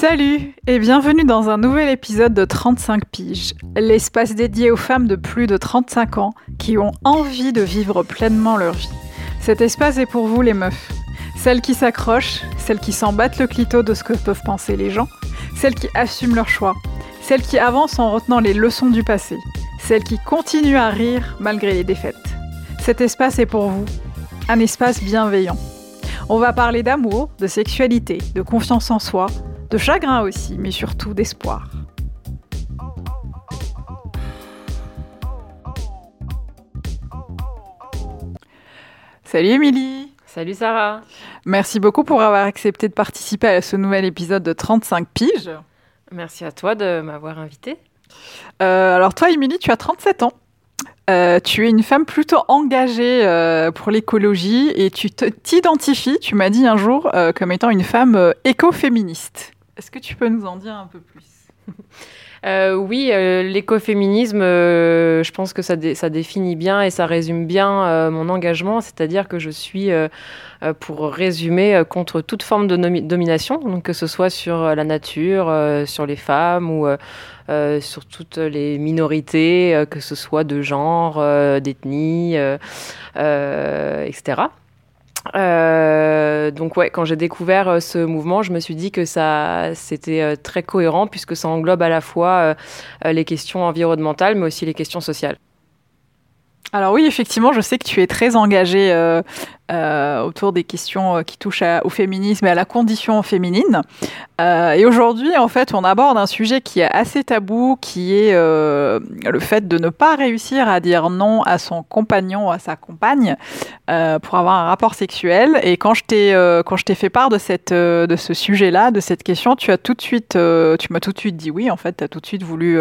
Salut et bienvenue dans un nouvel épisode de 35 piges, l'espace dédié aux femmes de plus de 35 ans qui ont envie de vivre pleinement leur vie. Cet espace est pour vous les meufs, celles qui s'accrochent, celles qui s'en battent le clito de ce que peuvent penser les gens, celles qui assument leur choix, celles qui avancent en retenant les leçons du passé, celles qui continuent à rire malgré les défaites. Cet espace est pour vous, un espace bienveillant. On va parler d'amour, de sexualité, de confiance en soi, de chagrin aussi, mais surtout d'espoir. Salut Émilie Salut Sarah Merci beaucoup pour avoir accepté de participer à ce nouvel épisode de 35 piges. Merci à toi de m'avoir invité. Euh, alors toi Émilie, tu as 37 ans. Euh, tu es une femme plutôt engagée euh, pour l'écologie et tu t'identifies, tu m'as dit un jour, comme étant une femme écoféministe. Est-ce que tu peux nous en dire un peu plus? Euh, oui, euh, l'écoféminisme, euh, je pense que ça, définit bien et ça résume bien mon engagement, c'est-à-dire que je suis, pour résumer, contre toute forme de domination, que ce soit sur la nature, sur les femmes ou sur toutes les minorités, que ce soit de genre, d'ethnie, etc. donc ouais, quand j'ai découvert euh, ce mouvement, je me suis dit que ça c'était euh, très cohérent puisque ça englobe à la fois les questions environnementales mais aussi les questions sociales. Alors oui, effectivement, je sais que tu es très engagée euh, autour des questions euh, qui touchent au féminisme et à la condition féminine. Euh, et aujourd'hui, en fait, on aborde un sujet qui est assez tabou, qui est euh, le fait de ne pas réussir à dire non à son compagnon ou à sa compagne euh, pour avoir un rapport sexuel. Et quand je t'ai quand je t'ai fait part de cette de ce sujet-là, de cette question, tu as tout de suite tu m'as tout de suite dit oui. En fait, tu as tout de suite voulu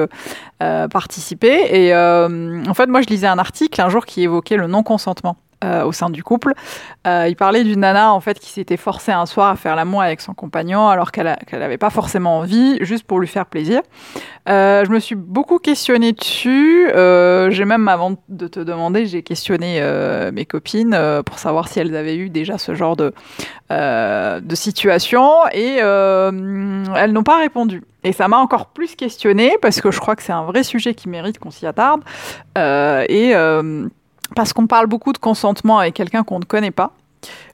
participer. Et en fait, moi, je lisais un article un jour qui évoquait le non consentement. Euh, au sein du couple. Euh, il parlait d'une nana en fait qui s'était forcée un soir à faire l'amour avec son compagnon alors qu'elle n'avait pas forcément envie, juste pour lui faire plaisir. Euh, je me suis beaucoup questionnée dessus. j'ai même avant de te demander, j'ai questionné mes copines pour savoir si elles avaient eu déjà ce genre de de situation et elles n'ont pas répondu. Et ça m'a encore plus questionnée parce que je crois que c'est un vrai sujet qui mérite qu'on s'y attarde. et parce qu'on parle beaucoup de consentement avec quelqu'un qu'on ne connaît pas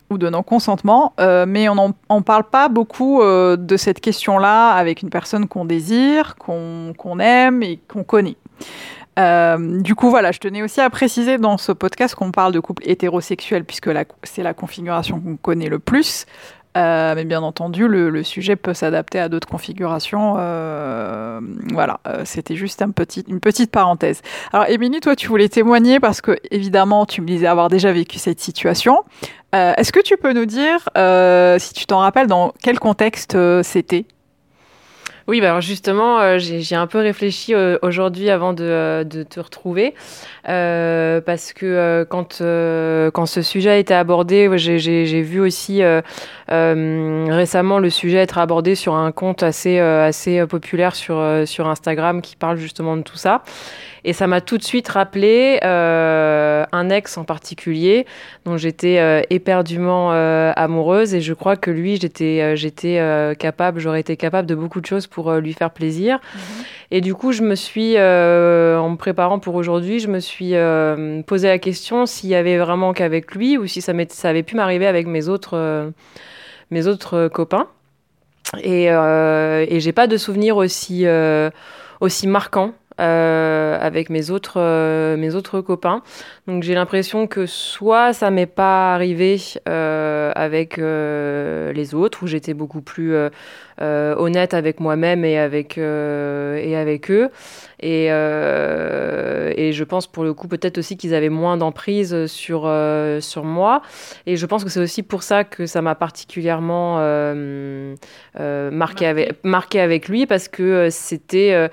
ou de non-consentement, euh, mais on ne parle pas beaucoup euh, de cette question-là avec une personne qu'on désire, qu'on aime et qu'on connaît. Euh, du coup, voilà, je tenais aussi à préciser dans ce podcast qu'on parle de couple hétérosexuel, puisque c'est la configuration qu'on connaît le plus. Euh, mais bien entendu, le, sujet peut s'adapter à d'autres configurations. Euh, voilà, euh, c'était juste un petit, une petite parenthèse. Alors, Émilie, toi, tu voulais témoigner parce que, évidemment, tu me disais avoir déjà vécu cette situation. Est-ce que tu peux nous dire, si tu t'en rappelles, dans quel contexte c'était? Oui, bah alors justement, euh, j'ai un peu réfléchi euh, aujourd'hui avant de, euh, de, te retrouver, parce que quand, quand ce sujet a été abordé, j'ai vu aussi récemment le sujet être abordé sur un compte assez, assez populaire sur, sur Instagram qui parle justement de tout ça. Et ça m'a tout de suite rappelé euh, un ex en particulier dont j'étais euh, éperdument euh, amoureuse et je crois que lui, j'étais j'étais capable, j'aurais été capable de beaucoup de choses pour lui faire plaisir. Mhm. Et du coup, je me suis, en me préparant pour aujourd'hui, je me suis posé la question s'il y avait vraiment qu'avec lui ou si ça, ça avait pu m'arriver avec mes autres, mes autres copains. Et, et j'ai pas de souvenirs aussi, aussi marquants euh, avec mes autres, euh, mes autres copains. Donc j'ai l'impression que soit ça m'est pas arrivé euh, avec les autres, où j'étais beaucoup plus honnête avec moi-même et avec, et avec eux. Et, et je pense pour le coup peut-être aussi qu'ils avaient moins d'emprise sur, sur moi. Et je pense que c'est aussi pour ça que ça m'a particulièrement marqué, avec, marqué avec lui, parce que c'était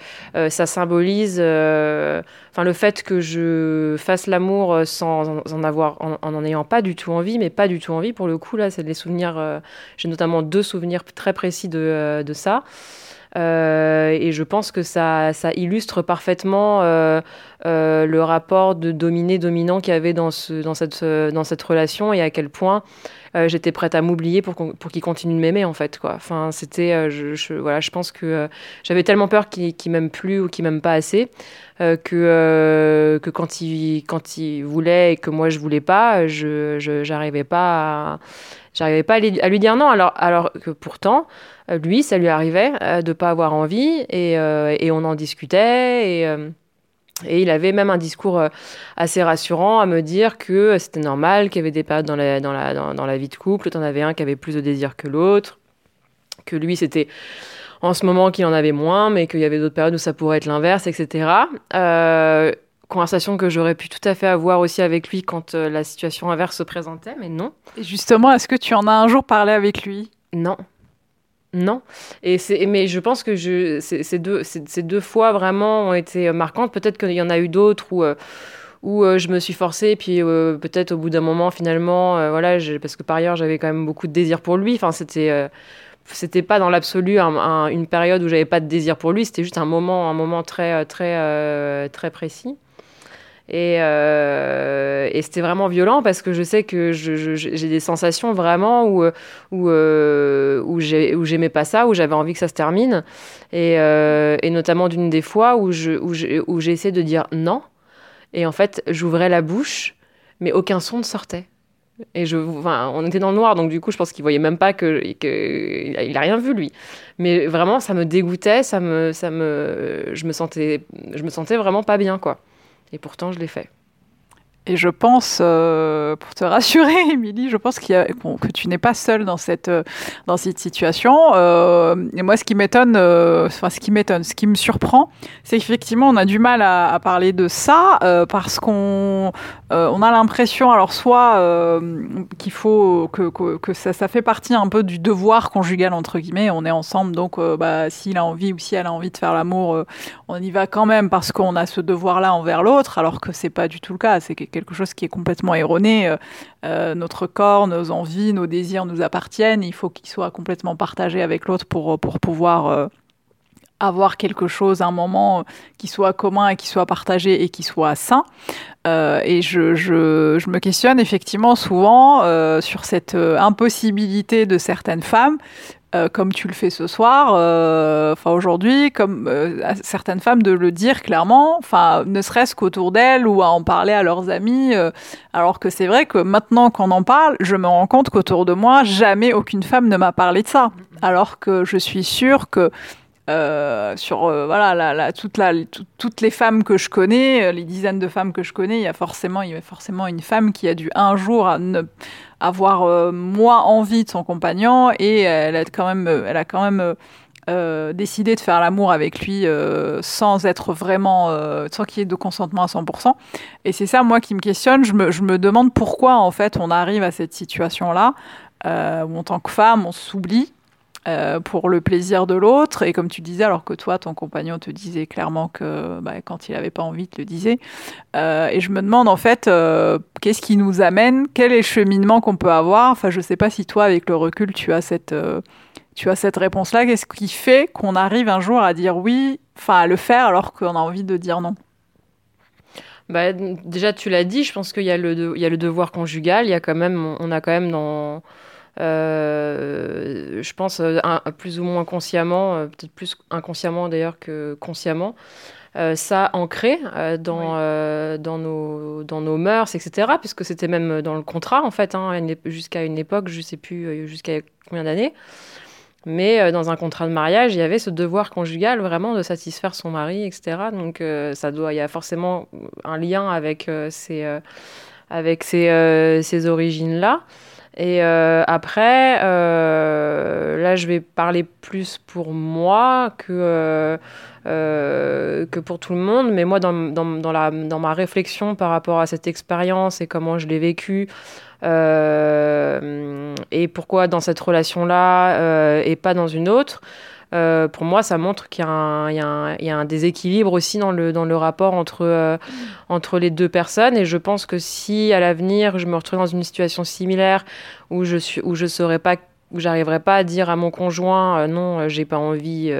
ça symbolise euh, enfin le fait que je fasse l'amour sans en avoir, en, en, ayant pas du tout envie, mais pas du tout envie pour le coup là, c'est des souvenirs. Euh, j'ai notamment deux souvenirs très précis de, euh, de ça. et je pense que ça, ça illustre parfaitement le rapport de dominé-dominant qu'il y avait dans, ce, dans, cette, dans cette relation et à quel point j'étais prête à m'oublier pour, pour qu'il continue de m'aimer en fait quoi. Enfin c'était, je, voilà, je pense que j'avais tellement peur qu'il qu m'aime plus ou qu'il m'aime pas assez que que quand il quand il voulait et que moi je voulais pas, je j'arrivais pas à, j'arrivais pas à lui, dire non alors alors que pourtant lui ça lui arrivait de pas avoir envie et, et on en discutait et et il avait même un discours euh, assez rassurant à me dire que c'était normal, qu'il y avait des périodes dans la, dans la, dans, la vie de couple, en avais un qui avait plus de désir que l'autre, que lui c'était en ce moment qu'il en avait moins, mais qu'il y avait d'autres périodes où ça pourrait être l'inverse, etc. Euh, conversation que j'aurais pu tout à fait avoir aussi avec lui quand euh, la situation inverse se présentait, mais non. Et justement, est-ce que tu en as un jour parlé avec lui? Non. Non. Et mais je pense que je, ces, deux, ces, deux fois vraiment ont été marquantes. Peut-être qu'il y en a eu d'autres où, euh, où euh, je me suis forcée, puis euh, peut-être au bout d'un moment, finalement, voilà, parce que par ailleurs, j'avais quand même beaucoup de désir pour lui. Enfin, c'était. c'était pas dans l'absolu une période où j'avais pas de désir pour lui, c'était juste un moment, un moment très, très, très précis. Euh, et, c'était vraiment violent parce que je sais que j'ai des sensations vraiment où, euh, où j'aimais pas ça, où j'avais envie que ça se termine. Et, euh, notamment d'une des fois où j'ai essayé de dire non. Et en fait, j'ouvrais la bouche, mais aucun son ne sortait. Et je, enfin, on était dans le noir, donc du coup, je pense qu'il voyait même pas que, que a rien vu lui. Mais vraiment, ça me dégoûtait, ça me, ça me, je me sentais, je me sentais vraiment pas bien, quoi. Et pourtant, je l'ai fait. Et je pense, euh, pour te rassurer, Émilie, je pense que tu n'es pas seule dans cette, euh, dans cette situation. Euh, et moi, ce qui m'étonne, enfin, ce qui m'étonne, ce qui me surprend, c'est qu'effectivement, on a du mal à, parler de ça parce qu'on on a l'impression, alors soit qu'il faut que, que, ça, ça fait partie un peu du devoir conjugal entre guillemets. On est ensemble, donc bah, s'il a envie ou si elle a envie de faire l'amour, on y va quand même parce qu'on a ce devoir-là envers l'autre, alors que c'est pas du tout le cas. Quelque chose qui est complètement erroné. Euh, euh, notre corps, nos envies, nos désirs nous appartiennent. Il faut qu'ils soient complètement partagés avec l'autre pour, pour pouvoir euh, avoir quelque chose, un moment qui soit commun et qui soit partagé et qui soit sain. et je, je, je, me questionne effectivement souvent sur cette impossibilité de certaines femmes euh, comme tu le fais ce soir, euh, enfin aujourd'hui, comme euh, certaines femmes de le dire clairement, enfin ne serait-ce qu'autour d'elles ou à en parler à leurs amis, alors que c'est vrai que maintenant qu'on en parle, je me rends compte qu'autour de moi, jamais aucune femme ne m'a parlé de ça, alors que je suis sûre que sur voilà toutes les femmes que je connais, les dizaines de femmes que je connais, il y a forcément il y a forcément une femme qui a dû un jour ne avoir euh, moins envie de son compagnon et elle a quand même, elle a quand même euh, décidé de faire l'amour avec lui euh, sans être vraiment, sans qu'il y ait de consentement à 100%. Et c'est ça, moi, qui me questionne. Je me, je me, demande pourquoi, en fait, on arrive à cette situation-là, où en tant que femme, on s'oublie euh, pour le plaisir de l'autre. Et comme tu disais, alors que toi, ton compagnon te disait clairement que bah, quand il n'avait pas envie, il te le disait. Euh, et je me demande en fait, euh, qu'est-ce qui nous amène? Quel est le cheminement qu'on peut avoir? Enfin, je ne sais pas si toi, avec le recul, tu as cette, tu as cette réponse-là. Qu'est-ce qui fait qu'on arrive un jour à dire oui, enfin à le faire alors qu'on a envie de dire non? Bah, déjà, tu l'as dit, je pense qu'il y, a le il y a le devoir conjugal, il y a quand même, on a quand même dans, euh, je pense euh, plus ou moins consciemment, euh, peut-être plus inconsciemment d'ailleurs que consciemment, ça ancré dans, dans, nos, dans nos mœurs, etc. Puisque c'était même dans le contrat, en fait, hein, jusqu'à une époque, je ne sais plus jusqu'à combien d'années. Mais dans un contrat de mariage, il y avait ce devoir conjugal vraiment de satisfaire son mari, etc. Donc ça doit, il y a forcément un lien avec ces, avec ces, ces origines-là. Et euh, après, euh, là, je vais parler plus pour moi que, euh, que pour tout le monde. Mais moi, dans, dans, dans, la, dans ma réflexion par rapport à cette expérience et comment je l'ai vécue, et pourquoi dans cette relation-là et pas dans une autre, euh, pour moi, ça montre qu'il y, y, a un déséquilibre aussi dans le, dans le rapport entre, euh, entre les deux personnes. Et je pense que si à l'avenir, je me retrouve dans une situation similaire où je ne saurais pas où j'arriverai pas à dire à mon conjoint non, j'ai pas envie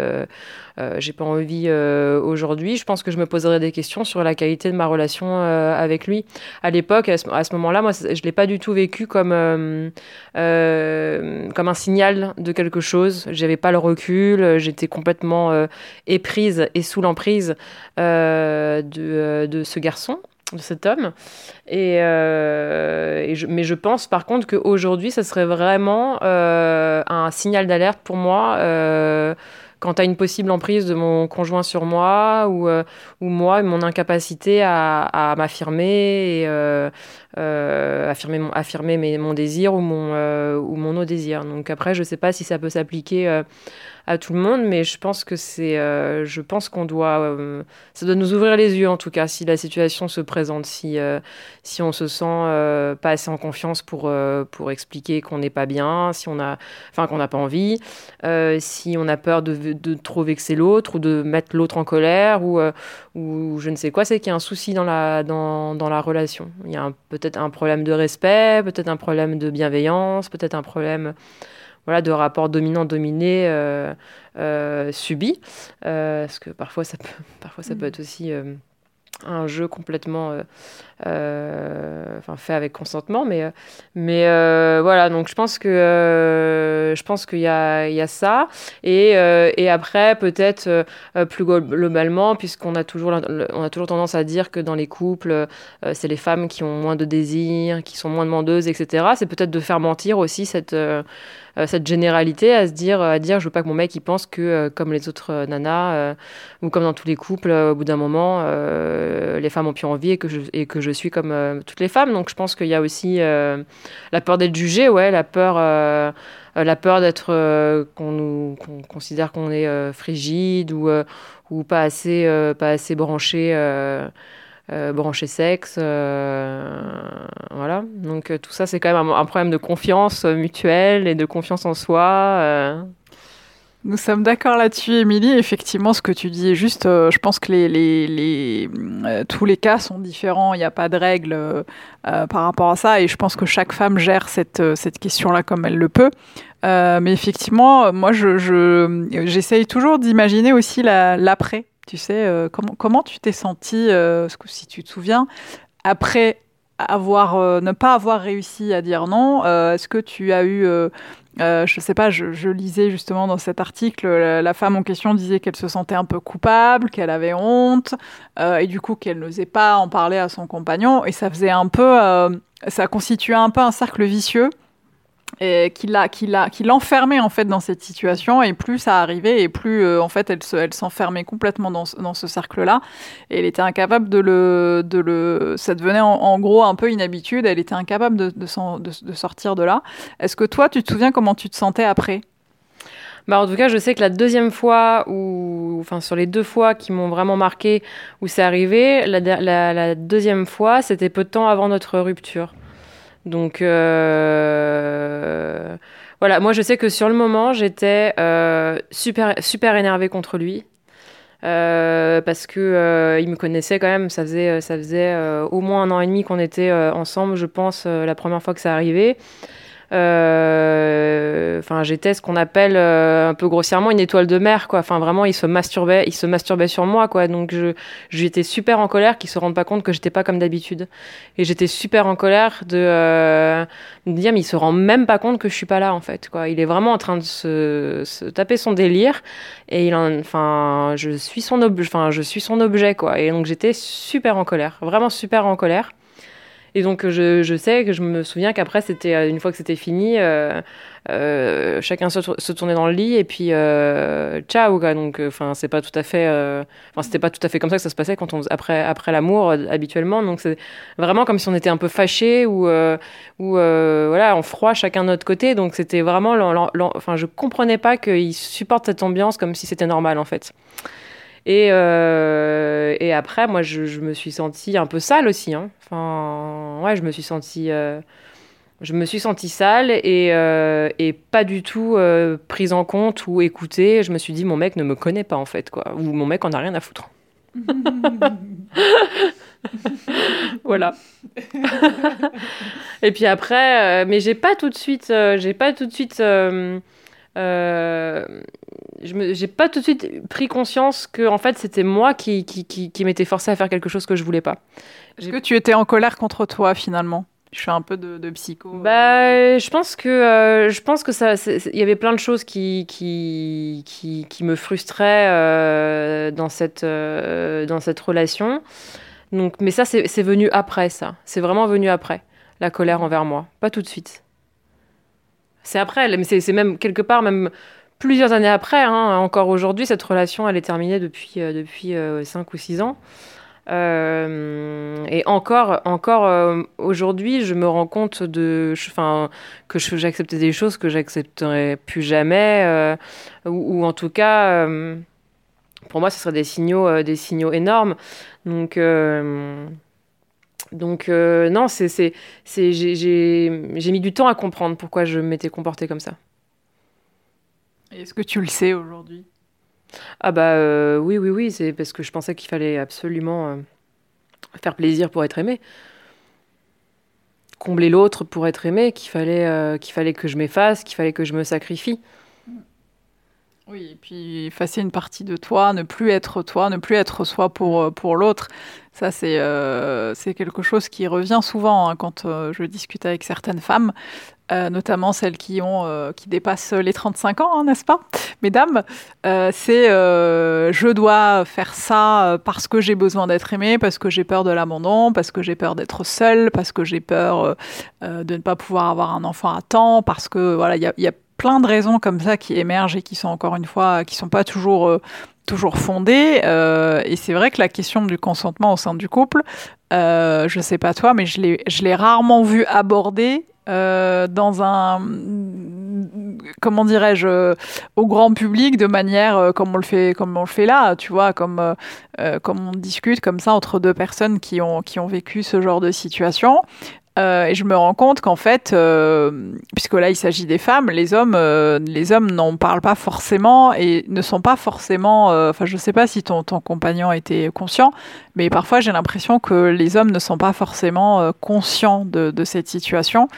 euh, j'ai pas envie euh, aujourd'hui. Je pense que je me poserais des questions sur la qualité de ma relation euh, avec lui. À l'époque, à ce, moment-là, moi, je l'ai pas du tout vécu comme comme un signal de quelque chose. J'avais pas le recul. J'étais complètement éprise et sous l'emprise de, de ce garçon de cet homme. Et, mais je pense par contre qu'aujourd'hui, ça serait vraiment un signal d'alerte pour moi quant à une possible emprise de mon conjoint sur moi ou, euh, ou moi, mon incapacité à, à m'affirmer et euh, euh, affirmer, mon, affirmer mes, mon désir ou mon, ou mon no-désir. Donc après, je ne sais pas si ça peut s'appliquer à tout le monde, mais je pense que c'est, euh, je pense qu'on doit, euh, ça doit nous ouvrir les yeux en tout cas si la situation se présente, si euh, si on se sent pas assez en confiance pour pour expliquer qu'on n'est pas bien, si on a, enfin qu'on n'a pas envie, si on a peur de, de trop vexer l'autre ou de mettre l'autre en colère ou ou je ne sais quoi, c'est qu'il y a un souci dans la dans, dans la relation. Il y a peut-être un problème de respect, peut-être un problème de bienveillance, peut-être un problème voilà, de rapports dominant-dominé euh, euh, subis. Euh, parce que parfois, ça peut, parfois, ça peut mm. être aussi un jeu complètement enfin, fait avec consentement mais mais voilà donc je pense que je pense qu'il y a il y a ça et, et après peut-être plus globalement puisqu'on a toujours on a toujours tendance à dire que dans les couples c'est les femmes qui ont moins de désirs qui sont moins demandeuses etc c'est peut-être de faire mentir aussi cette euh, cette généralité à se dire, à dire, je veux pas que mon mec il pense que euh, comme les autres euh, nanas ou comme dans tous les couples, au bout d'un moment, les femmes ont plus envie et que je, et que je suis comme toutes les femmes. Donc je pense qu'il y a aussi la peur d'être jugé, ouais, la peur la peur d'être qu'on nous considère qu'on est frigide ou ou pas assez pas assez branché euh, branché sexe. Euh, voilà. Donc euh, tout ça, c'est quand même un, problème de confiance mutuelle et de confiance en soi. Nous sommes d'accord là-dessus, Émilie. Effectivement, ce que tu dis est juste. je pense que les, les, les tous les cas sont différents. Il n'y a pas de règle par rapport à ça. Et je pense que chaque femme gère cette, cette question-là comme elle le peut. mais effectivement, moi, je, j'essaye toujours d'imaginer aussi l'après. Tu sais, euh, comment, comment tu t'es senti, euh, si tu te souviens, après avoir, euh, ne pas avoir réussi à dire non Est-ce que tu as eu, je ne sais pas, je, lisais justement dans cet article, la, femme en question disait qu'elle se sentait un peu coupable, qu'elle avait honte, et du coup qu'elle n'osait pas en parler à son compagnon, et ça faisait un peu, ça constituait un peu un cercle vicieux et qui l'enfermait en fait dans cette situation. Et plus ça arrivait et plus euh, en fait elle se, elle s'enfermait complètement dans, ce cercle là et elle était incapable de le de le ça devenait en, gros un peu une habitude elle était incapable de sortir de là. Est-ce que toi tu te souviens comment tu te sentais après? Bah en tout cas, je sais que la deuxième fois, ou enfin sur les deux fois qui m'ont vraiment marqué où c'est arrivé, la, la deuxième fois, c'était peu de temps avant notre rupture. Donc euh, voilà, moi je sais que sur le moment j'étais euh, super super énervée contre lui. Euh, parce que il me connaissait quand même, ça faisait, ça faisait au moins un an et demi qu'on était ensemble, je pense, la première fois que ça arrivait. Euh, enfin, j'étais ce qu'on appelle euh, un peu grossièrement une étoile de mer, quoi. Enfin, vraiment, il se masturbait, il se masturbait sur moi, quoi. Donc, je, j'étais super en colère qu'il se rende pas compte que j'étais pas comme d'habitude. Et j'étais super en colère de, euh, me dire, mais il se rend même pas compte que je suis pas là, en fait, quoi. Il est vraiment en train de se, se taper son délire. Et il je suis son enfin, je suis son objet, quoi. Et donc, j'étais super en colère, vraiment super en colère. Et donc je, je, sais que je me souviens qu'après c'était euh, une fois que c'était fini, euh, euh, chacun se, se, tournait dans le lit et puis euh, ciao. Donc enfin c'est pas tout à fait, enfin c'était pas tout à fait comme ça que ça se passait quand on après après l'amour habituellement. Donc c'est vraiment comme si on était un peu fâché ou ou voilà en froid chacun de notre côté. Donc c'était vraiment, enfin je comprenais pas qu'ils supportent cette ambiance comme si c'était normal en fait. Et, euh, et après, moi, je, je, me suis sentie un peu sale aussi. Hein. Enfin, ouais, je me suis sentie, euh, je me suis sentie sale et, euh, et pas du tout prise en compte ou écoutée. Je me suis dit, mon mec ne me connaît pas en fait, quoi. Ou mon mec en a rien à foutre. voilà. et puis après, mais j'ai pas tout de suite, j'ai pas tout de suite je j'ai pas tout de suite pris conscience que en fait c'était moi qui, qui, qui, qui m'étais forcé à faire quelque chose que je voulais pas. Est-ce que tu étais en colère contre toi finalement? Je fais un peu de, psycho. Euh. Bah, je pense que euh, je pense que ça, il y avait plein de choses qui qui, qui, qui me frustraient euh, dans cette dans cette relation. Donc, mais ça, c'est venu après ça. C'est vraiment venu après la colère envers moi, pas tout de suite. C'est après, mais c'est même quelque part même plusieurs années après, hein, encore aujourd'hui, cette relation, elle est terminée depuis, euh, depuis 5 euh, ou 6 ans. Euh, et encore, encore aujourd'hui, je me rends compte de, enfin, que j'acceptais des choses que j'accepterais plus jamais, ou, en tout cas, pour moi, ce serait des signaux, des signaux énormes. Donc, donc non, c'est, c'est, j'ai mis du temps à comprendre pourquoi je m'étais comportée comme ça. Est-ce que tu le sais aujourd'hui? Ah bah euh, oui, oui, oui, c'est parce que je pensais qu'il fallait absolument euh, faire plaisir pour être aimé. Combler l'autre pour être aimé, qu'il fallait, euh, qu'il fallait que je m'efface, qu'il fallait que je me sacrifie. Oui, et puis effacer une partie de toi, ne plus être toi, ne plus être soi pour, pour l'autre. Ça, c'est c'est quelque chose qui revient souvent hein, quand je discute avec certaines femmes. Euh, notamment celles qui ont euh, qui dépassent les 35 ans, hein, n'est-ce pas, mesdames euh, C'est je dois faire ça parce que j'ai besoin d'être aimée, parce que j'ai peur de l'abandon, parce que j'ai peur d'être seule, parce que j'ai peur de ne pas pouvoir avoir un enfant à temps, parce que voilà, il y a, plein de raisons comme ça qui émergent et qui sont encore une fois qui sont pas toujours toujours fondées. et c'est vrai que la question du consentement au sein du couple, euh, je sais pas toi, mais je l'ai rarement vu abordée euh, dans un comment dirais-je au grand public de manière euh, comme on le fait comme on le fait là tu vois comme euh, comme on discute comme ça entre deux personnes qui ont qui ont vécu ce genre de situation euh, et je me rends compte qu'en fait, euh, puisque là il s'agit des femmes, les hommes, euh, les hommes n'en parlent pas forcément et ne sont pas forcément. Enfin, je sais pas si ton, ton compagnon était conscient, mais parfois j'ai l'impression que les hommes ne sont pas forcément conscients de, de, cette situation.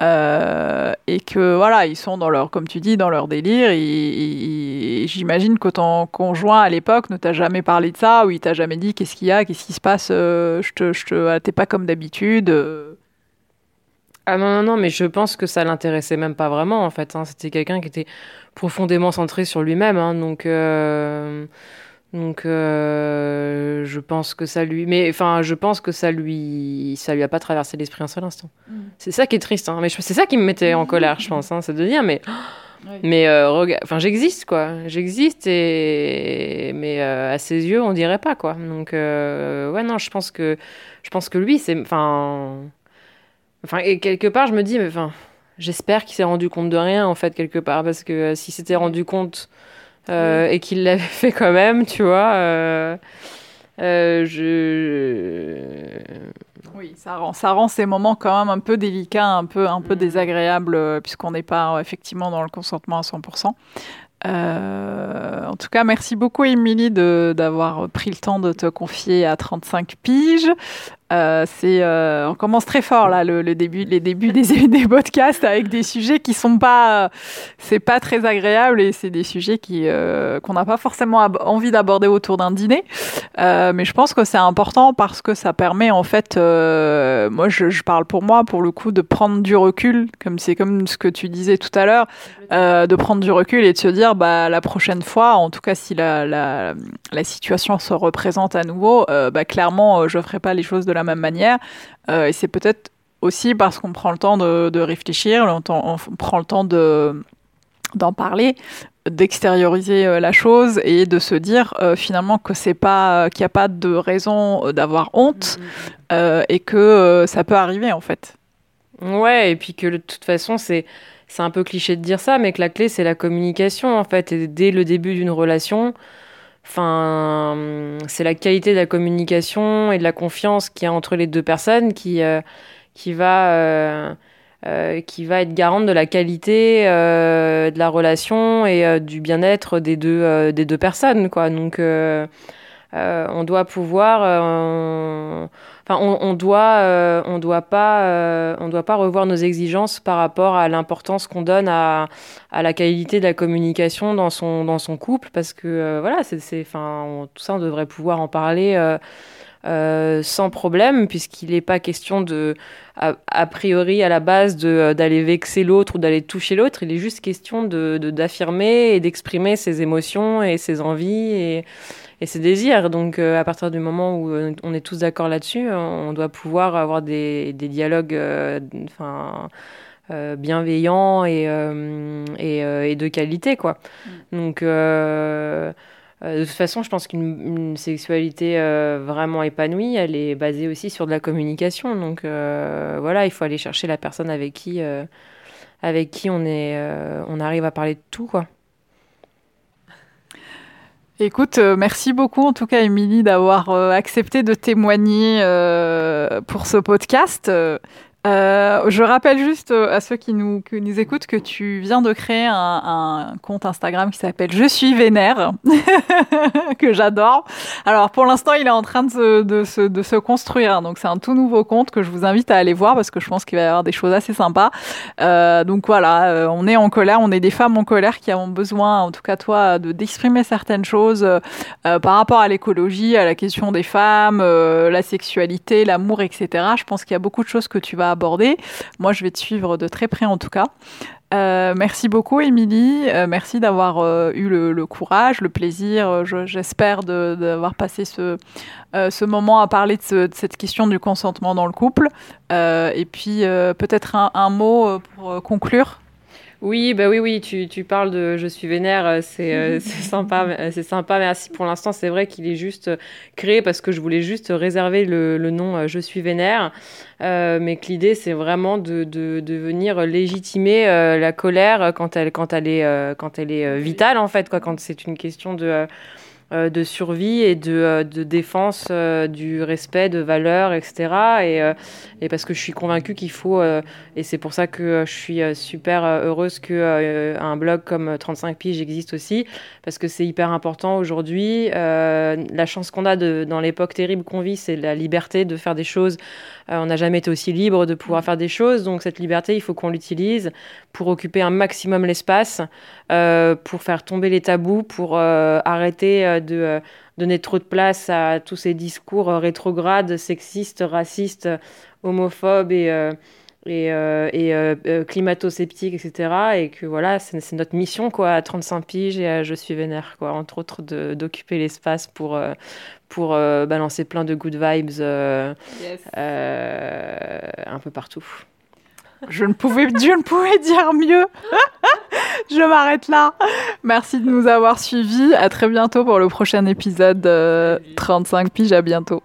et que voilà, ils sont dans leur, comme tu dis, dans leur délire. Et, j'imagine que ton conjoint à l'époque ne t'a jamais parlé de ça, ou il t'a jamais dit qu'est-ce qu'il y a, qu'est-ce qui se passe, je te, je te, t'es pas comme d'habitude. Ah non, non, non, mais je pense que ça l'intéressait même pas vraiment, en fait. Hein. C'était quelqu'un qui était profondément centré sur lui-même. Hein. donc, euh, donc euh, je pense que ça lui... Mais enfin, je pense que ça lui... Ça lui a pas traversé l'esprit un seul instant. Mm. C'est ça qui est triste. Hein. Mais c'est ça qui me mettait en colère, je pense. C'est de dire, mais... Mais euh, enfin, j'existe quoi, j'existe et mais à ses yeux on dirait pas quoi. Donc ouais non, je pense que je pense que lui c'est enfin Enfin, et quelque part, je me dis, mais enfin, j'espère qu'il s'est rendu compte de rien, en fait, quelque part, parce que euh, s'il s'était rendu compte euh, et qu'il l'avait fait quand même, tu vois, euh, je. Oui, ça rend, ça rend ces moments quand même un peu délicats, un peu, un peu mm. désagréables, puisqu'on n'est pas effectivement dans le consentement à 100%. en tout cas, merci beaucoup, Émilie, d'avoir pris le temps de te confier à 35 piges. Euh, euh, on commence très fort là, le, début, les débuts des, podcasts avec des sujets qui sont pas, c'est pas très agréable et c'est des sujets qui euh, qu'on n'a pas forcément envie d'aborder autour d'un dîner. mais je pense que c'est important parce que ça permet en fait, moi je, parle pour moi pour le coup de prendre du recul, comme c'est comme ce que tu disais tout à l'heure, de prendre du recul et de se dire bah la prochaine fois, en tout cas si la la, la situation se représente à nouveau, bah clairement je ferai pas les choses de la même manière. Euh, et c'est peut-être aussi parce qu'on prend le temps de, réfléchir, on, prend le temps de d'en parler, d'extérioriser euh, la chose et de se dire euh, finalement que c'est pas qu'il n'y a pas de raison d'avoir honte mm, mm, mm. et que ça peut arriver en fait. Ouais, et puis que de toute façon c'est c'est un peu cliché de dire ça, mais que la clé c'est la communication en fait. Et dès le début d'une relation, Enfin, c'est la qualité de la communication et de la confiance qu'il y a entre les deux personnes qui, euh, qui, va, euh, euh, qui va être garante de la qualité de la relation et du bien-être des deux, des deux personnes. Quoi. Donc, on doit pouvoir Enfin, on, on doit, euh, on doit pas, euh, on doit pas revoir nos exigences par rapport à l'importance qu'on donne à, à la qualité de la communication dans son, dans son couple, parce que euh, voilà, c'est, enfin, tout ça, on devrait pouvoir en parler. sans problème, puisqu'il n'est pas question de, a, priori, à la base, de, d'aller vexer l'autre ou d'aller toucher l'autre. Il est juste question de, d'affirmer et d'exprimer ses émotions et ses envies et, et ses désirs. Donc euh, à partir du moment où euh, on est tous d'accord là-dessus, on doit pouvoir avoir des, des dialogues euh, enfin, bienveillants et, et, et, de qualité. Quoi. Mm. Donc de toute façon, je pense qu'une sexualité vraiment épanouie, elle est basée aussi sur de la communication. Donc voilà, il faut aller chercher la personne avec qui, avec qui on, est, on arrive à parler de tout. quoi. Écoute, euh, merci beaucoup en tout cas, Émilie, d'avoir euh, accepté de témoigner euh, pour ce podcast. Euh, je rappelle juste euh, à ceux qui nous, qui nous écoutent que tu viens de créer un, compte Instagram qui s'appelle Je suis vénère, que j'adore. Alors pour l'instant, il est en train de se, de se, de se construire, donc c'est un tout nouveau compte que je vous invite à aller voir parce que je pense qu'il va y avoir des choses assez sympas. Euh, donc voilà, on est en colère, on est des femmes en colère qui avons besoin, en tout cas toi, de d'exprimer certaines choses par rapport à l'écologie, à la question des femmes, la sexualité, l'amour, etc. Je pense qu'il y a beaucoup de choses que tu vas aborder. Moi, je vais te suivre de très près en tout cas. Euh, merci beaucoup, Émilie. Euh, merci d'avoir euh, eu le, courage, le plaisir, j'espère, d'avoir passé ce, ce moment à parler de, cette question du consentement dans le couple. et puis, peut-être un, mot pour conclure. Oui, bah oui, oui, tu, tu parles de Je suis vénère, euh, c'est euh, sympa, c'est sympa, merci. Pour l'instant, c'est vrai qu'il est juste créé parce que je voulais juste réserver le, le nom euh, Je suis vénère, euh, mais que l'idée, c'est vraiment de, de, de, venir légitimer la colère quand elle, quand elle est, quand elle est vitale, en fait, quoi, quand c'est une question de euh, de survie et de, euh, de défense euh, du respect de valeurs, etc. Et, et, parce que je suis convaincue qu'il faut, et c'est pour ça que je suis super heureuse que un blog comme 35 piges existe aussi, parce que c'est hyper important aujourd'hui. la chance qu'on a de, dans l'époque terrible qu'on vit, c'est la liberté de faire des choses. on n'a jamais été aussi libre de pouvoir faire des choses, donc cette liberté, il faut qu'on l'utilise pour occuper un maximum l'espace, pour faire tomber les tabous, pour arrêter de euh, donner trop de place à tous ces discours euh, rétrogrades, sexistes, racistes, homophobes et, euh, et, climato-sceptiques, etc. Et que voilà, c'est notre mission quoi, à 35 piges et à Je suis vénère, quoi, entre autres d'occuper l'espace pour, pour balancer plein de good vibes un peu partout. Je ne pouvais, je ne pouvais dire mieux. je m'arrête là. Merci de nous avoir suivis. À très bientôt pour le prochain épisode 35 piges. À bientôt.